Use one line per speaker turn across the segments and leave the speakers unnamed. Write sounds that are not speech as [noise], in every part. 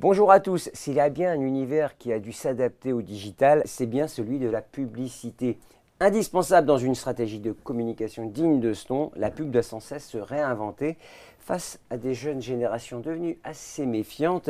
Bonjour à tous, s'il y a bien un univers qui a dû s'adapter au digital, c'est bien celui de la publicité. Indispensable dans une stratégie de communication digne de ce nom, la pub doit sans cesse se réinventer face à des jeunes générations devenues assez méfiantes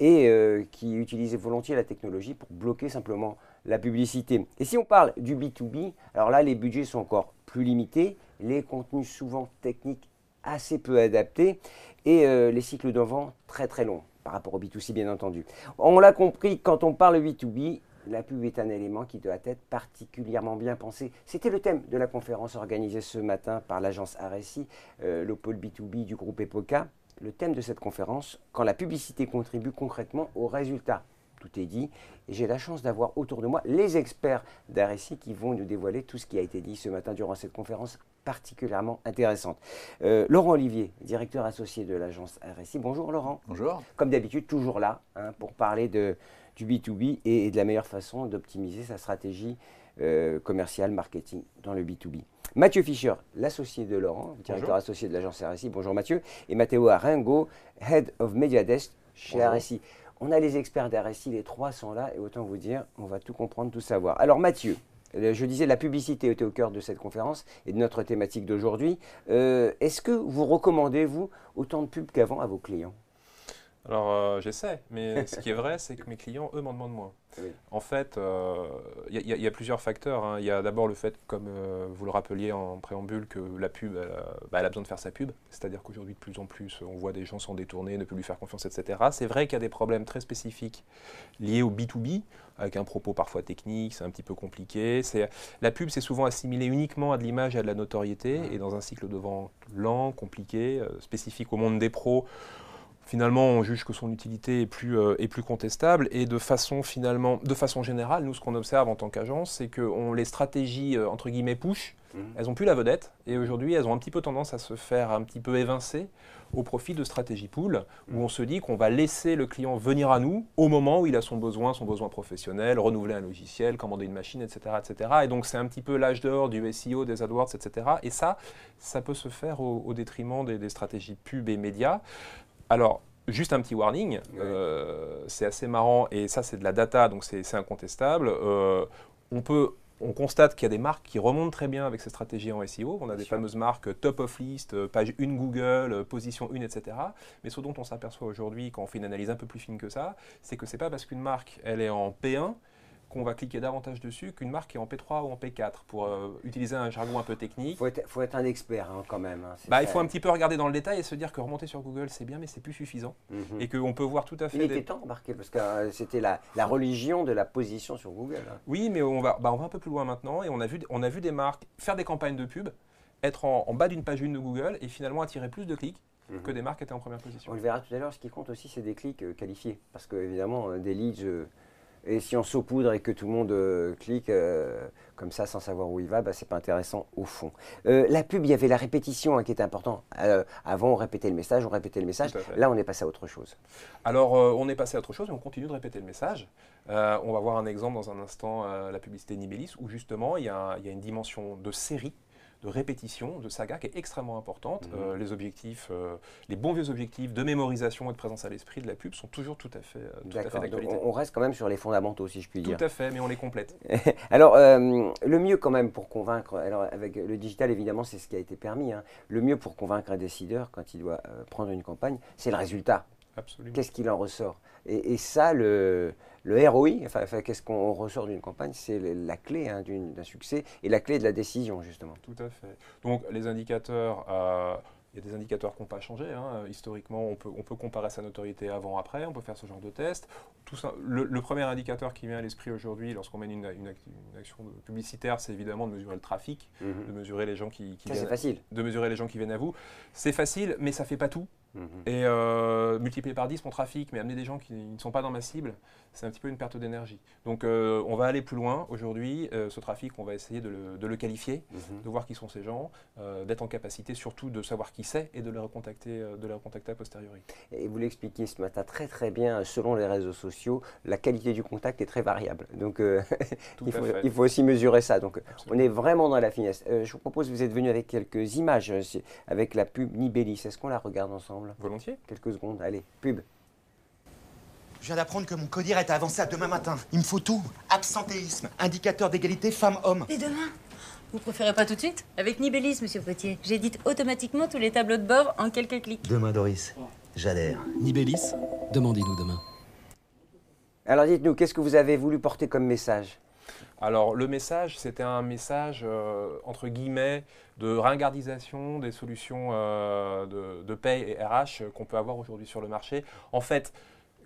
et euh, qui utilisent volontiers la technologie pour bloquer simplement la publicité. Et si on parle du B2B, alors là les budgets sont encore plus limités, les contenus souvent techniques assez peu adaptés et euh, les cycles de très très longs par rapport au B2C bien entendu. On l'a compris, quand on parle B2B, la pub est un élément qui doit être particulièrement bien pensé. C'était le thème de la conférence organisée ce matin par l'agence RSI, euh, le pôle B2B du groupe EPOCA. Le thème de cette conférence, quand la publicité contribue concrètement aux résultats. Tout est dit. Et j'ai la chance d'avoir autour de moi les experts d'RSI qui vont nous dévoiler tout ce qui a été dit ce matin durant cette conférence particulièrement intéressante. Euh, Laurent Olivier, directeur associé de l'agence RSI. Bonjour Laurent.
Bonjour.
Comme d'habitude, toujours là hein, pour parler de, du B2B et, de la meilleure façon d'optimiser sa stratégie euh, commerciale, marketing dans le B2B. Mathieu Fischer, l'associé de Laurent, directeur associé de l'agence RSI. Bonjour Mathieu. Et Matteo Arengo, Head of Media Desk chez RSI. On a les experts d'RSI, les trois sont là, et autant vous dire, on va tout comprendre, tout savoir. Alors Mathieu, je disais, la publicité était au cœur de cette conférence et de notre thématique d'aujourd'hui. Euh, est-ce que vous recommandez, vous, autant de pubs qu'avant à vos clients?
Alors euh, j'essaie, mais ce qui est vrai, c'est que mes clients, eux, m'en demandent moins. En fait, il euh, y, a plusieurs facteurs. Hein. Il y a d'abord le fait, comme euh, vous le rappeliez en préambule, que la pub, bah, elle, a besoin de faire sa pub. C'est-à-dire qu'aujourd'hui, de plus en plus, on voit des gens s'en détourner, ne plus lui faire confiance, etc. C'est vrai qu'il y a des problèmes très spécifiques liés au B2B, avec un propos parfois technique, c'est un petit peu compliqué. La pub, c'est souvent assimilé uniquement à de l'image et à de la notoriété, et dans un cycle de vente lent, compliqué, spécifique au monde des pros, finalement, on juge que son utilité est plus, euh, est plus contestable. Et de façon, finalement, de façon générale, nous, ce qu'on observe en tant qu'agence, c'est que on, les stratégies, euh, entre guillemets, push, mhm. elles n'ont plus la vedette. Et aujourd'hui, elles ont un petit peu tendance à se faire un petit peu évincer au profit de stratégies pool, où mhm. on se dit qu'on va laisser le client venir à nous au moment où il a son besoin, son besoin professionnel, renouveler un logiciel, commander une machine, etc. etc. Et donc, c'est un petit peu l'âge d'or du SEO, des AdWords, etc. Et ça, ça peut se faire au, détriment des, des stratégies pub et médias. Alors, juste un petit warning, euh, c'est assez marrant et ça c'est de la data donc c'est incontestable. Euh, on peut on constate qu'il y a des marques qui remontent très bien avec ces stratégies en SEO. On a des fameuses marques top of list, euh, page 1 Google, position 1, etc. Mais ce dont on s'aperçoit aujourd'hui, quand on fait une analyse un peu plus fine que ça, c'est que c'est pas parce qu'une marque elle est en P1 qu'on va cliquer davantage dessus qu'une marque qui est en P3 ou en P4, pour euh, utiliser un jargon un peu technique.
Il faut, être, un expert hein, quand même. Hein,
bah, il faut un petit peu regarder dans le détail et se dire que remonter sur Google, c'est bien, mais c'est plus suffisant. Mhm. Et qu'on peut voir tout à fait...
Il était temps remarquer, parce que euh, c'était la, religion de la position sur Google. Hein.
Oui, mais on va, bah, on va un peu plus loin maintenant, et on a, vu, on a vu des marques faire des campagnes de pub, être en, bas d'une page 1 de Google, et finalement attirer plus de clics mhm. que des marques qui étaient en première position.
On le verra tout à l'heure, ce qui compte aussi, c'est des clics euh, qualifiés. Parce que, évidemment, des leads... Et si on saupoudre et que tout le monde euh, clique euh, comme ça sans savoir où il va, bah, c'est pas intéressant au fond. Euh, la pub, il y avait la répétition hein, qui était important. avant, on répétait le message, on répétait le message. Là, on est passé à autre chose.
Alors, on est passé à autre chose et on continue de répéter le message. on va voir un exemple dans un instant, la publicité Nibelis, où justement, il y, a, il y a une dimension de série de répétition, de saga qui est extrêmement importante. Mhm. Euh, les objectifs, euh, les bons vieux objectifs de mémorisation et de présence à l'esprit de la pub sont toujours tout à fait, euh, tout d'actualité.
On reste quand même sur les fondamentaux, si je puis dire.
Tout à fait, mais on les complète. [laughs]
alors, le mieux quand même pour convaincre, alors avec le digital évidemment, c'est ce qui a été permis. Hein. le mieux pour convaincre un décideur quand il doit prendre une campagne, c'est le résultat.
Absolument.
Qu'est-ce qu'il en ressort? Et, et, ça, le, le ROI, enfin, qu'est-ce qu'on ressort d'une campagne, c'est la clé hein, d'un succès et la clé de la décision, justement.
Tout à fait. Donc, les indicateurs. Euh, il y a des indicateurs qui n'ont pas changé. Hein. Historiquement, on peut, on peut comparer sa notoriété avant-après, on peut faire ce genre de test. Tout ça, le, premier indicateur qui vient à l'esprit aujourd'hui lorsqu'on mène une, une, action publicitaire, c'est évidemment de mesurer le trafic, mhm. de mesurer les gens qui,
qui viennent, facile.
de mesurer les gens qui viennent à vous. C'est facile, mais ça fait pas tout. Mhm. Et euh, multiplier par 10 mon trafic, mais amener des gens qui ne sont pas dans ma cible, c'est un petit peu une perte d'énergie. Donc euh, on va aller plus loin aujourd'hui. Euh, ce trafic, on va essayer de le, qualifier, mhm. de voir qui sont ces gens, d'être en capacité surtout de savoir qui c'est et de les recontacter, de les recontacter a posteriori.
Et vous l'expliquez ce matin très très bien, selon les réseaux sociaux, la qualité du contact est très variable. Donc [laughs] il, faut, il, faut, aussi mesurer ça. Donc on est vraiment dans la finesse. je vous propose, vous êtes venu avec quelques images avec la pub Nibellis. Est-ce qu'on la regarde ensemble?
Volontiers.
Quelques secondes. Allez, pub.
Je viens d'apprendre que mon codir est avancé à demain matin. Il me faut tout. Absentéisme, indicateur d'égalité femmes-hommes.
Et demain? Vous préférez pas tout de suite? Avec Nibellis, monsieur Potier. J'édite automatiquement tous les tableaux de bord en quelques clics.
Demain, Doris. J'adhère.
Nibellis Demandez-nous demain.
Alors dites-nous, qu'est-ce que vous avez voulu porter comme message?
Alors le message, c'était un message euh, entre guillemets de ringardisation des solutions euh, de, de paye et RH qu'on peut avoir aujourd'hui sur le marché. En fait,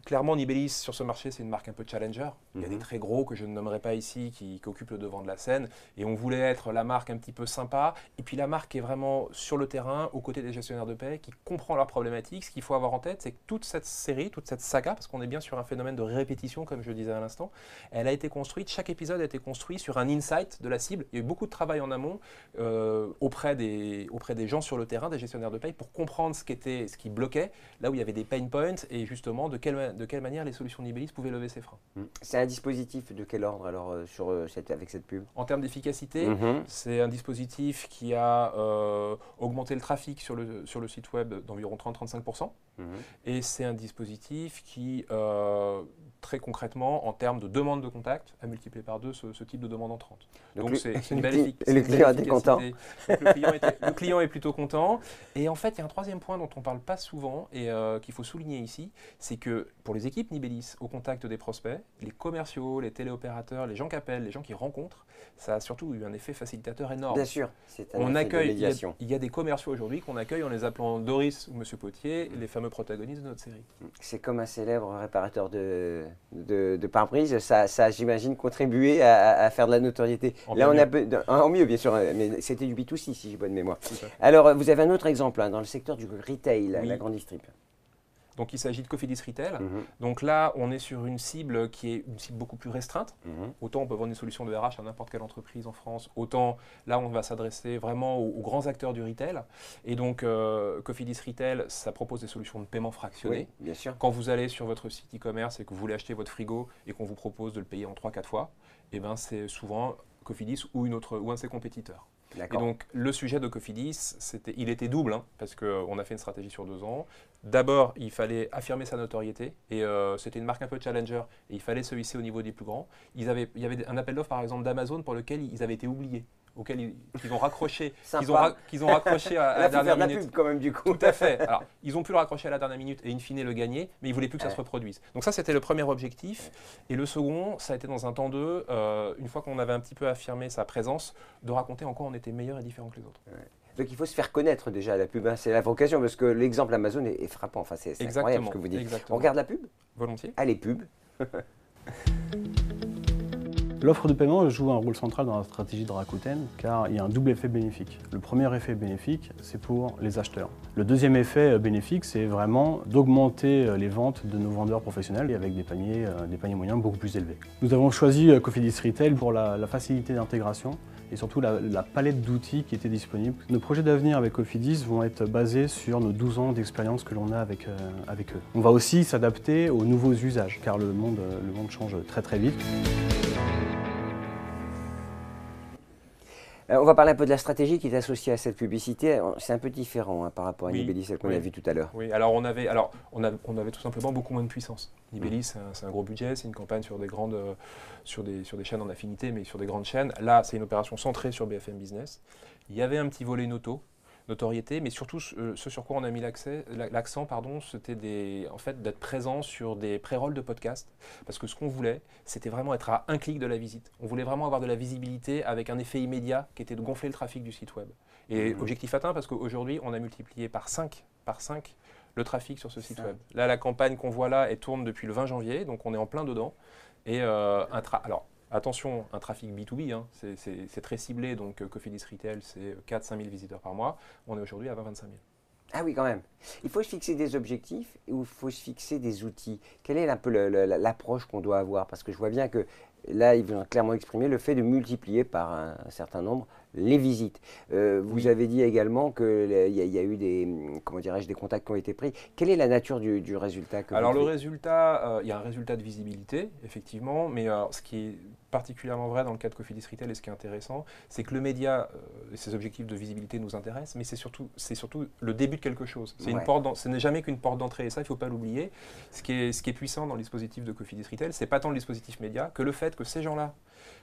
clairement, Nibellis sur ce marché, c'est une marque un peu challenger. Il y a des
Mhm.
très gros que je ne nommerai pas ici qui, qui occupent le devant de la scène. Et on voulait être la marque un petit peu sympa. Et puis la marque qui est vraiment sur le terrain, aux côtés des gestionnaires de paie, qui comprend leurs problématiques. Ce qu'il faut avoir en tête, c'est que toute cette série, toute cette saga, parce qu'on est bien sur un phénomène de répétition, comme je le disais à l'instant, elle a été construite, chaque épisode a été construit sur un insight de la cible. Il y a eu beaucoup de travail en amont euh, auprès, des, auprès des gens sur le terrain, des gestionnaires de paie, pour comprendre ce qui, était, ce qui bloquait, là où il y avait des pain points, et justement de quelle, de quelle manière les solutions Nibellis pouvaient lever ces freins.
C'est un dispositif de quel ordre alors euh, sur, euh, cette, avec cette pub
En termes d'efficacité,
Mhm.
c'est un dispositif qui a euh, augmenté le trafic sur le, sur le site web d'environ 30-35%.
Mhm.
Et c'est un dispositif qui, très concrètement, en termes de demande de contact, a multiplié par deux ce, ce type de demande en 30.
Donc [laughs]
c'est une
le
belle
et le client était content.
le, client était- le [laughs] client est plutôt content. Et en fait, il y a un troisième point dont on ne parle pas souvent et euh, qu'il faut souligner ici, c'est que pour les équipes Nibellis au contact des prospects, les commerciaux, les téléopérateurs, les gens qui appellent, les gens qui rencontrent, ça a surtout eu un effet facilitateur énorme.
Bien sûr, c'est un
On
effet de
accueille, il y, a,
médiation.
il y a des commerciaux aujourd'hui qu'on accueille en les appelant Doris ou Monsieur Potier, les fameux protagonistes de notre série.
C'est comme un célèbre réparateur de, de, de pare-brise, ça, ça j'imagine, contribué à, faire de la notoriété.
En
Là, on a
mieux.
en mieux, bien sûr, mais c'était du B2C, si j'ai bonne mémoire. Alors, euh, vous avez un autre exemple hein, dans le secteur du retail,
Oui.
la grande distrib.
Donc il s'agit de Cofidis Retail.
Mhm,
Donc là, on est sur une cible qui est une cible beaucoup plus restreinte.
mhm.
Autant on peut vendre une solution de RH à n'importe quelle entreprise en France, autant là on va s'adresser vraiment aux, aux grands acteurs du retail. Et donc euh, Cofidis Retail, ça propose des solutions de paiement fractionné.
Oui, bien sûr.
Quand vous allez sur votre site e-commerce et que vous voulez acheter votre frigo et qu'on vous propose de le payer en 3-4 fois, eh ben c'est souvent Cofidis ou, une autre, ou un de ses compétiteurs. Et donc, le sujet de Cofidis, il était double, hein, parce qu'on a fait une stratégie sur deux ans. D'abord, il fallait affirmer sa notoriété, et euh, c'était une marque un peu challenger, et il fallait se hisser au niveau des plus grands. Il y avait un appel d'offres, par exemple, d'Amazon, pour lequel ils avaient été oubliés, auquel ils, ont raccroché, [laughs] qu'ils ont, ra- qu'ils ont raccroché à, [laughs] à la dernière
de la
minute.
pub quand même, du coup.
Tout à fait. [laughs] Alors, ils ont pu le raccrocher à la dernière minute et in fine le gagner, mais ils voulaient plus que ça se reproduise. Donc ça, c'était le premier objectif. Et le second, ça a été dans un temps deux, euh, une fois qu'on avait un petit peu affirmé sa présence, de raconter en quoi on était meilleur et différent que les autres.
Donc il faut se faire connaître déjà la pub, hein, c'est la vocation, parce que l'exemple Amazon est, est frappant, enfin, c'est incroyable ce que vous dites.
exactement.
On regarde la pub?
Volontiers.
Allez, pub.
L'offre de paiement joue un rôle central dans la stratégie de Rakuten car il y a un double effet bénéfique. Le premier effet bénéfique, c'est pour les acheteurs. Le deuxième effet euh, bénéfique, c'est vraiment d'augmenter euh, les ventes de nos vendeurs professionnels et avec des paniers, euh, des paniers moyens beaucoup plus élevés. Nous avons choisi Cofidis Retail pour la, facilité d'intégration et surtout la, palette d'outils qui était disponible. Nos projets d'avenir avec Cofidis vont être basés sur nos 12 ans d'expérience que l'on a avec, avec eux. On va aussi s'adapter aux nouveaux usages car le monde, le monde change très très vite.
On va parler un peu de la stratégie qui est associée à cette publicité. Euh, C'est un peu différent hein, par rapport à
Oui,
celle qu'on
oui.
a vue tout à l'heure.
Oui, alors on avait, alors on avait, on avait tout simplement beaucoup moins de puissance. Nibelli, c'est un, gros budget, c'est une campagne sur des grandes, euh, sur des, sur des chaînes en affinité, mais sur des grandes chaînes. Là, c'est une opération centrée sur BFM Business. Il y avait un petit volet noto, notoriété, mais surtout euh, ce sur quoi on a mis l'accent, pardon, c'était des, en fait d'être présent sur des pré-rolls de podcast, parce que ce qu'on voulait, c'était vraiment être à un clic de la visite. On voulait vraiment avoir de la visibilité avec un effet immédiat qui était de gonfler le trafic du site web. Et
Mhm.
objectif atteint, parce qu'aujourd'hui, on a multiplié par 5, par 5 le trafic sur ce site
Ça.
web. Là, la campagne qu'on voit là, elle tourne depuis le 20 janvier, donc on est en plein dedans. Et euh, un tra- alors, attention, un trafic B2B, hein, c'est- très ciblé, donc euh, Cofidis Retail, c'est 4-5 000 visiteurs par mois. On est aujourd'hui à 20-25 000.
Ah oui, quand même. Il faut se fixer des objectifs ou il faut se fixer des outils. Quelle est un peu l'approche qu'on doit avoir? Parce que je vois bien que là, ils vont clairement exprimer le fait de multiplier par un certain nombre les visites. Euh, vous avez dit également qu'il y, y, a eu des, comment dirais-je, des contacts qui ont été pris. Quelle est la nature du, résultat
Alors le résultat, il y a un résultat de visibilité, effectivement, mais ce qui est particulièrement vrai dans le cas de Cofidis Retail et ce qui est intéressant, c'est que le média et ses objectifs de visibilité nous intéressent, mais c'est surtout, surtout le début de quelque chose. C'est une porte ce n'est jamais qu'une porte d'entrée, et ça, il ne faut pas l'oublier. Ce, qui est, ce qui est puissant dans le dispositif de Cofidis Retail, c'est pas tant le dispositif média que le fait que ces gens-là,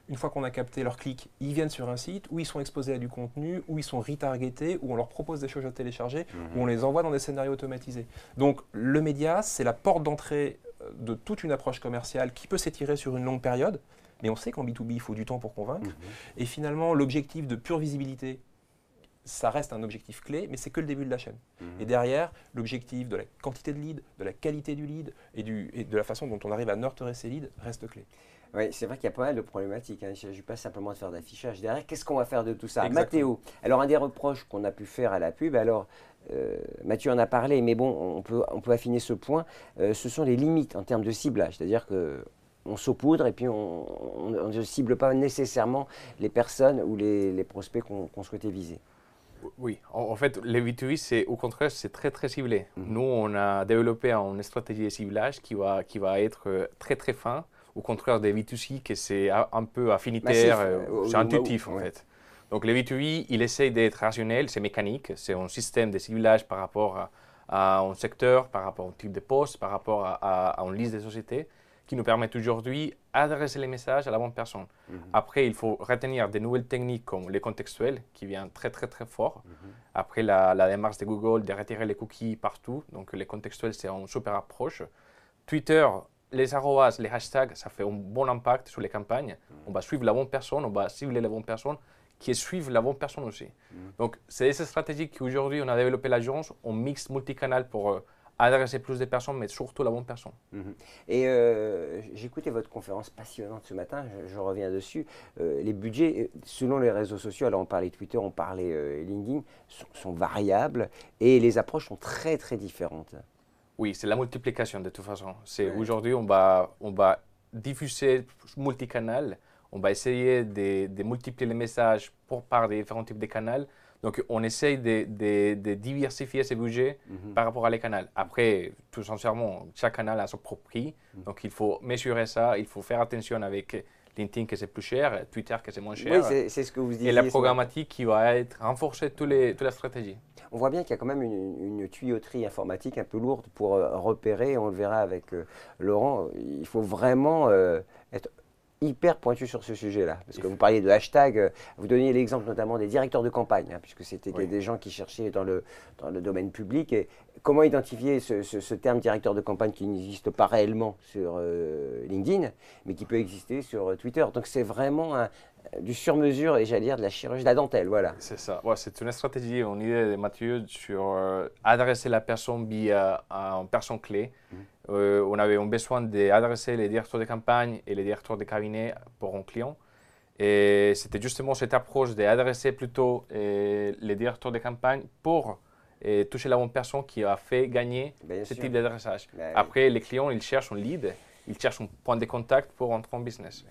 une fois qu'on a capté leur clic, ils viennent sur un site où ils sont exposés à du contenu, où ils sont retargetés, où on leur propose des choses à télécharger, mhm. où on les envoie dans des scénarios automatisés. Donc le média, c'est la porte d'entrée euh, de toute une approche commerciale qui peut s'étirer sur une longue période, mais on sait qu'en B2B, il faut du temps pour convaincre. Mhm. Et finalement, l'objectif de pure visibilité, ça reste un objectif clé, mais c'est que le début de la chaîne. Mhm. Et derrière, l'objectif de la quantité de leads, de la qualité du lead et, du, et de la façon dont on arrive à nurturer ces leads reste clé.
Oui, c'est vrai qu'il y a pas mal de problématiques. Hein. Il ne s'agit pas simplement de faire d'affichage. Derrière, qu'est-ce qu'on va faire de tout ça? Mathéo, alors un des reproches qu'on a pu faire à la pub, alors euh, Mathieu en a parlé, mais bon, on peut, on peut affiner ce point, euh, ce sont les limites en termes de ciblage. C'est-à-dire que on saupoudre et puis on ne cible pas nécessairement les personnes ou les, prospects qu'on souhaitait viser.
Oui, en, fait, les B2B, c'est au contraire, c'est très très ciblé. Mhm. Nous, on a développé une stratégie de ciblage qui va, qui va être euh, très très fin, au contraire des B2C, que c'est un peu affinitaire, euh, c'est intuitif en fait. Donc les B2B, il essaye d'être rationnel, c'est mécanique, c'est un système de ciblage par rapport à, un secteur, par rapport au type de poste, par rapport à, à une liste de sociétés qui nous permettent aujourd'hui d'adresser les messages à la bonne personne. Mhm. Après, il faut retenir des nouvelles techniques comme les contextuels, qui viennent très très très fort. Mhm. Après, la, démarche de Google de retirer les cookies partout. Donc, les contextuels, c'est une super approche. Twitter, les arrobas, les hashtags, ça fait un bon impact sur les campagnes. Mhm. On va suivre la bonne personne, on va cibler la bonne personne, qui suivent la bonne personne aussi. Donc, c'est cette stratégie qu'aujourd'hui, on a développé l'agence, on mixe multicanal pour... Euh, adresser plus de personnes, mais surtout la bonne personne.
Mhm. Et euh, écouté votre conférence passionnante ce matin, je, reviens dessus. Euh, les budgets, euh, selon les réseaux sociaux, alors on parlait Twitter, on parlait LinkedIn, sont, variables et les approches sont très très différentes.
Oui, c'est la multiplication de toute façon. C'est Aujourd'hui, on va, on va diffuser multicanal, on va essayer de, de multiplier les messages pour, par des différents types de canaux donc, on essaye de, diversifier ses budgets mhm. par rapport à les canaux. Après, tout sincèrement, chaque canal a son propre prix. Mhm. Donc, il faut mesurer ça. Il faut faire attention avec LinkedIn que c'est plus cher, Twitter que c'est moins cher.
Oui, c'est ce que vous disiez.
Et la programmatique qui va être les, toute la stratégie.
On voit bien qu'il y a quand même une, tuyauterie informatique un peu lourde pour euh, repérer, on le verra avec euh, Laurent, il faut vraiment euh, être hyper pointu sur ce sujet-là. Parce que vous parliez de hashtag, euh, vous donniez l'exemple notamment des directeurs de campagne, hein, puisque c'était des gens qui cherchaient dans le, dans le domaine public. Et comment identifier ce, ce, terme directeur de campagne qui n'existe pas réellement sur euh, LinkedIn, mais qui peut exister sur euh, Twitter? Donc c'est vraiment un, du sur-mesure et j'allais dire de la chirurgie de la dentelle, voilà.
C'est ça. Ouais, c'est une stratégie, une idée de Mathieu sur adresser la personne via une personne clé. Mmh. Euh, on avait besoin d'adresser les directeurs de campagne et les directeurs de cabinet pour un client. Et c'était justement cette approche d'adresser plutôt euh, les directeurs de campagne pour euh, toucher la bonne personne qui a fait gagner ce type d'adressage. Ben Après, les clients, ils cherchent un lead, ils cherchent un point de contact pour entrer en business.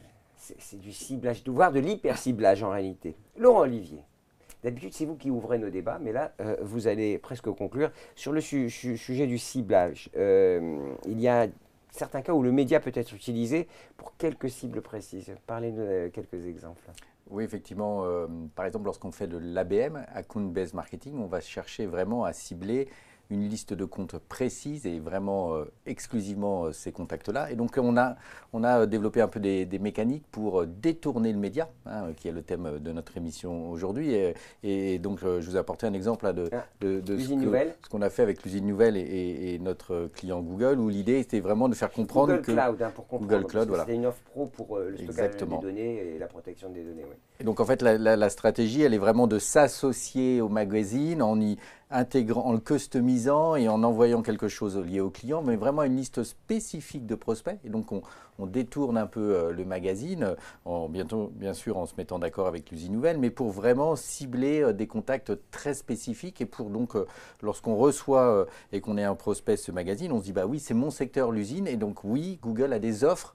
C'est du ciblage, voire de l'hyper-ciblage en réalité. Laurent Olivier, D'habitude, c'est vous qui ouvrez nos débats, mais là, euh, vous allez presque conclure. Sur le sujet du ciblage, euh, il y a certains cas où le média peut être utilisé pour quelques cibles précises. Parlez-nous de quelques exemples.
Oui, effectivement. Euh, par exemple, lorsqu'on fait de l'ABM, Account-Based Marketing, on va chercher vraiment à cibler une liste de comptes précise et vraiment euh, exclusivement euh, ces contacts-là. Et donc on a, on a développé un peu des, mécaniques pour euh, détourner le média, hein, qui est le thème de notre émission aujourd'hui. Et, donc je vous ai apporté un exemple de, ah,
de, ce
qu'on a fait avec l'usine nouvelle et, notre client Google, où l'idée était vraiment de faire comprendre
Google
que
Cloud, hein, pour comprendre,
Google Cloud, voilà.
C'est une offre pro pour le stockage des données et la protection des données.
Et donc en fait la, la, stratégie, elle est vraiment de s'associer au magazine en y intégrant, en le customisant et en envoyant quelque chose lié au client, mais vraiment une liste spécifique de prospects. Et donc, on, détourne un peu euh, le magazine, en, bientôt, bien sûr en se mettant d'accord avec l'usine nouvelle, mais pour vraiment cibler euh, des contacts très spécifiques. Et pour donc, euh, lorsqu'on reçoit et qu'on est un prospect ce magazine, on se dit, bah oui, c'est mon secteur, l'usine. Et donc, oui, Google a des offres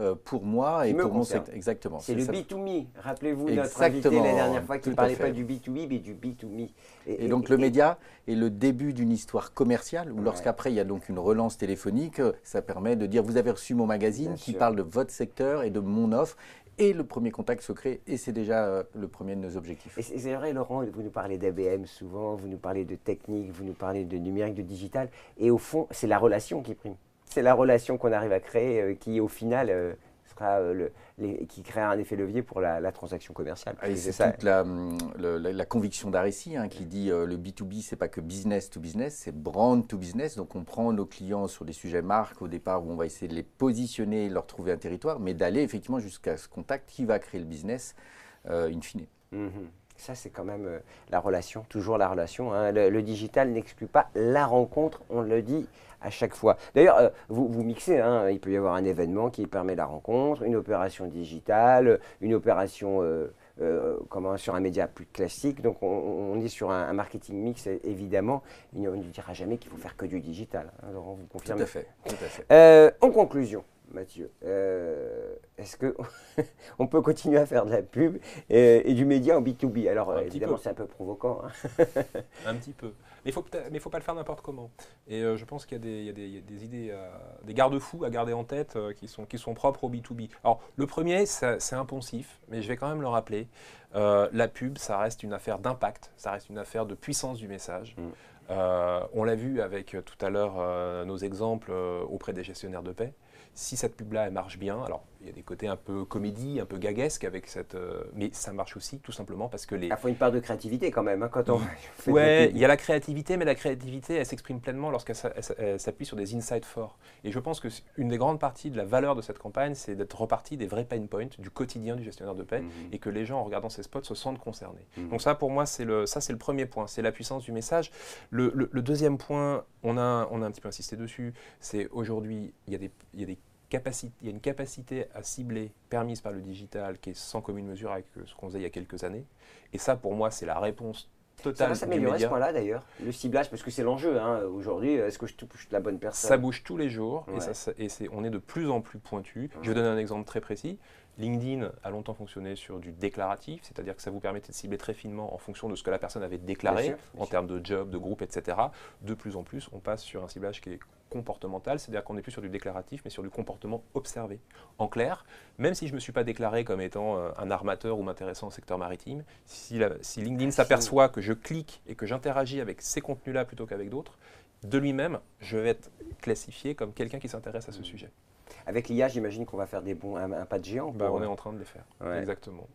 euh, pour moi et pour mon secteur. Exactement.
C'est le
ça.
B2Me. Rappelez-vous notre invité la dernière fois qui ne parlait pas du B2B mais du B2Me.
Et donc le média est le début d'une histoire commerciale où
Ouais.
lorsqu'après il y a donc une relance téléphonique, euh, ça permet de dire vous avez reçu mon magazine
Bien
qui
sûr.
parle de votre secteur et de mon offre et le premier contact se crée et c'est déjà euh, le premier de nos objectifs.
Et c'est vrai, Laurent, vous nous parlez d'ABM souvent, vous nous parlez de technique, vous nous parlez de numérique, de digital. Et au fond, c'est la relation qui prime. C'est la relation qu'on arrive à créer euh, qui, au final, euh, sera le, les- qui créera un effet levier pour la, la transaction commerciale.
Et
Et
c'est
ça.
toute la, hum, le- la, la conviction d'Aressi hein, qui dit euh, le B2B, c'est pas que business to business, c'est brand to business. Donc on prend nos clients sur des sujets marques au départ où on va essayer de les positionner, leur trouver un territoire, mais d'aller effectivement jusqu'à ce contact qui va créer le business euh, in fine.
Mhm. Ça, c'est quand même euh, la relation, toujours la relation. hein. Le, le digital n'exclut pas la rencontre, on le dit à chaque fois. D'ailleurs, euh, vous, vous mixez, hein, il peut y avoir un événement qui permet la rencontre, une opération digitale, une opération euh, comment, sur un média plus classique. Donc, on, on est sur un, un marketing mix, évidemment. Il on ne dira jamais qu'il faut faire que du digital. hein. Laurent, vous
Tout
confirmez
à fait. Tout à fait.
en conclusion, Mathieu, euh, est-ce que [laughs] on peut continuer à faire de la pub et, et du média en B2B Alors
Un
évidemment, c'est un peu provoquant. hein. [laughs]
Un petit peu. Mais il faut, mais faut pas le faire n'importe comment. Et euh, je pense qu'il y a des, y y a idées, euh, des garde-fous à garder en tête euh, qui, sont, qui sont propres au B2B. Alors, le premier, c'est impensif, mais je vais quand même le rappeler. La pub, ça reste une affaire d'impact, ça reste une affaire de puissance du message.
Mm.
Euh, on l'a vu avec tout à l'heure euh, nos exemples euh, auprès des gestionnaires de paix. Si cette pub-là, elle marche bien, alors il y a des côtés un peu comédie, un peu gaguesque avec cette. euh, mais ça marche aussi tout simplement parce que les,
Il faut une part de créativité quand même hein, quand on [laughs] la
Ouais, il y a la créativité, mais la créativité, elle s'exprime pleinement lorsqu'elle s'a- elle s'a- elle s'appuie sur des insights forts. Et je pense que une des grandes parties de la valeur de cette campagne, c'est d'être reparti des vrais pain points du quotidien du gestionnaire de paix
Mhm.
et que les gens, en regardant ces spots, se sentent concernés.
Mhm.
Donc ça, pour moi, c'est le, ça, c'est le premier point, c'est la puissance du message. Le, le- le deuxième point, on a, on a un petit peu insisté dessus, c'est aujourd'hui, il y a des, il y a des il y a une capacité à cibler permise par le digital qui est sans commune mesure avec ce qu'on faisait il y a quelques années. Et ça, pour moi, c'est la réponse
Ça
totale
va
du
s'améliorer à ce point-là d'ailleurs, le ciblage, parce que c'est l'enjeu hein, aujourd'hui. Est-ce que je touche la bonne personne?
Ça bouge tous les jours
Ouais.
et, ça- ça- on est de plus en plus pointu. Je vais donner un exemple très précis. LinkedIn a longtemps fonctionné sur du déclaratif, c'est-à-dire que ça vous permettait de cibler très finement en fonction de ce que la personne avait déclaré
Bien sûr, bien
en
sûr.
termes de job, de groupe, etc. De plus en plus, on passe sur un ciblage qui est comportemental, c'est-à-dire qu'on n'est plus sur du déclaratif, mais sur du comportement observé. En clair, même si je ne me suis pas déclaré comme étant euh, un armateur ou m'intéressant au secteur maritime, si, la- si LinkedIn s'aperçoit que je clique et que j'interagis avec ces contenus-là plutôt qu'avec d'autres, de lui-même, je vais être classifié comme quelqu'un qui s'intéresse à
Mmh.
ce sujet.
Avec l'IA, j'imagine qu'on va faire des bons, un, un pas de géant.
Bah, on est en train de les faire.
Ouais.
Exactement.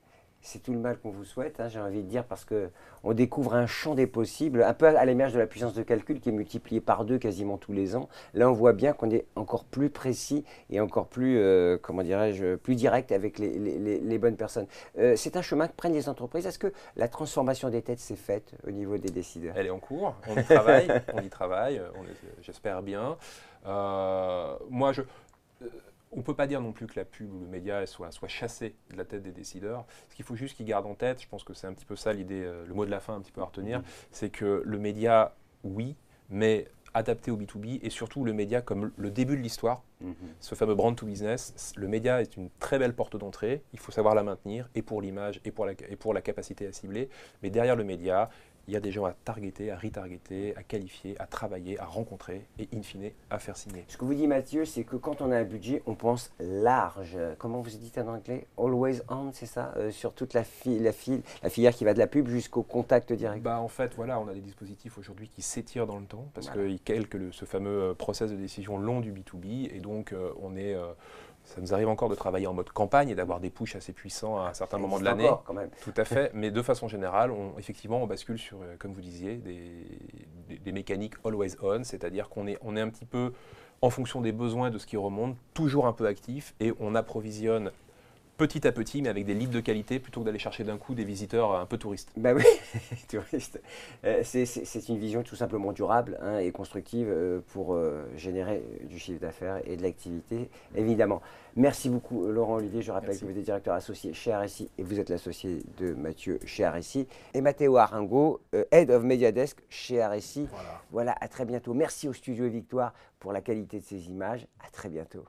C'est tout le mal qu'on vous souhaite, hein, j'ai envie de dire, parce que on découvre un champ des possibles, un peu à l'image de la puissance de calcul qui est multipliée par deux quasiment tous les ans. Là, on voit bien qu'on est encore plus précis et encore plus, euh, comment dirais-je, plus direct avec les, bonnes personnes. Euh, c'est un chemin que prennent les entreprises. Est-ce que la transformation des têtes s'est faite au niveau des décideurs?
Elle est en cours, on y travaille, [laughs] on y travaille, est- j'espère bien. Euh, moi, je, euh, on ne peut pas dire non plus que la pub ou le média soit, soit chassé de la tête des décideurs. Ce qu'il faut juste qu'ils gardent en tête, je pense que c'est un petit peu ça l'idée, euh, le mot de la fin un petit peu à retenir, c'est que le média, oui, mais adapté au B2B et surtout le média comme le début de l'histoire,
Mhm.
ce fameux brand to business, le média est une très belle porte d'entrée, il faut savoir la maintenir, et pour l'image, et, pour la- et pour la capacité à cibler. Mais derrière le média, il y a des gens à targeter, à retargeter, à qualifier, à travailler, à rencontrer, et in fine, à faire signer.
Ce que vous dit Mathieu, c'est que quand on a un budget, on pense large. Comment vous dites en anglais? Always on, c'est ça? Euh, Sur toute la, la, file, la filière qui va de la pub jusqu'au contact direct.
Bah, en fait, voilà, on a des dispositifs aujourd'hui qui s'étirent dans le temps, parce
Voilà.
qu'ils calquent le- ce fameux euh, process de décision long du B2B, et donc euh, on est... euh, ça nous arrive encore de travailler en mode campagne et d'avoir des pushes assez puissants à un certain
Ça
moment de l'année.
encore, quand même.
Tout à fait, mais de façon générale, on, effectivement, on bascule sur, euh, comme vous disiez, des, des- des mécaniques always on, c'est-à-dire qu'on est, on est un petit peu en fonction des besoins de ce qui remonte, toujours un peu actif, et on approvisionne petit à petit, mais avec des leads de qualité, plutôt que d'aller chercher d'un coup des visiteurs un peu touristes.
Bah oui, [laughs] touriste. Euh, c'est- une vision tout simplement durable hein, et constructive euh, pour euh, générer du chiffre d'affaires et de l'activité, évidemment. Merci beaucoup, euh, Laurent Olivier. Je rappelle
Merci.
que vous êtes directeur associé chez RSI et vous êtes l'associé de Mathieu chez RSI. Et Matteo Aringo, euh, Head of Media Desk chez RSI.
Voilà.
Voilà, à très bientôt. Merci au Studio Victoire pour la qualité de ces images. À très bientôt.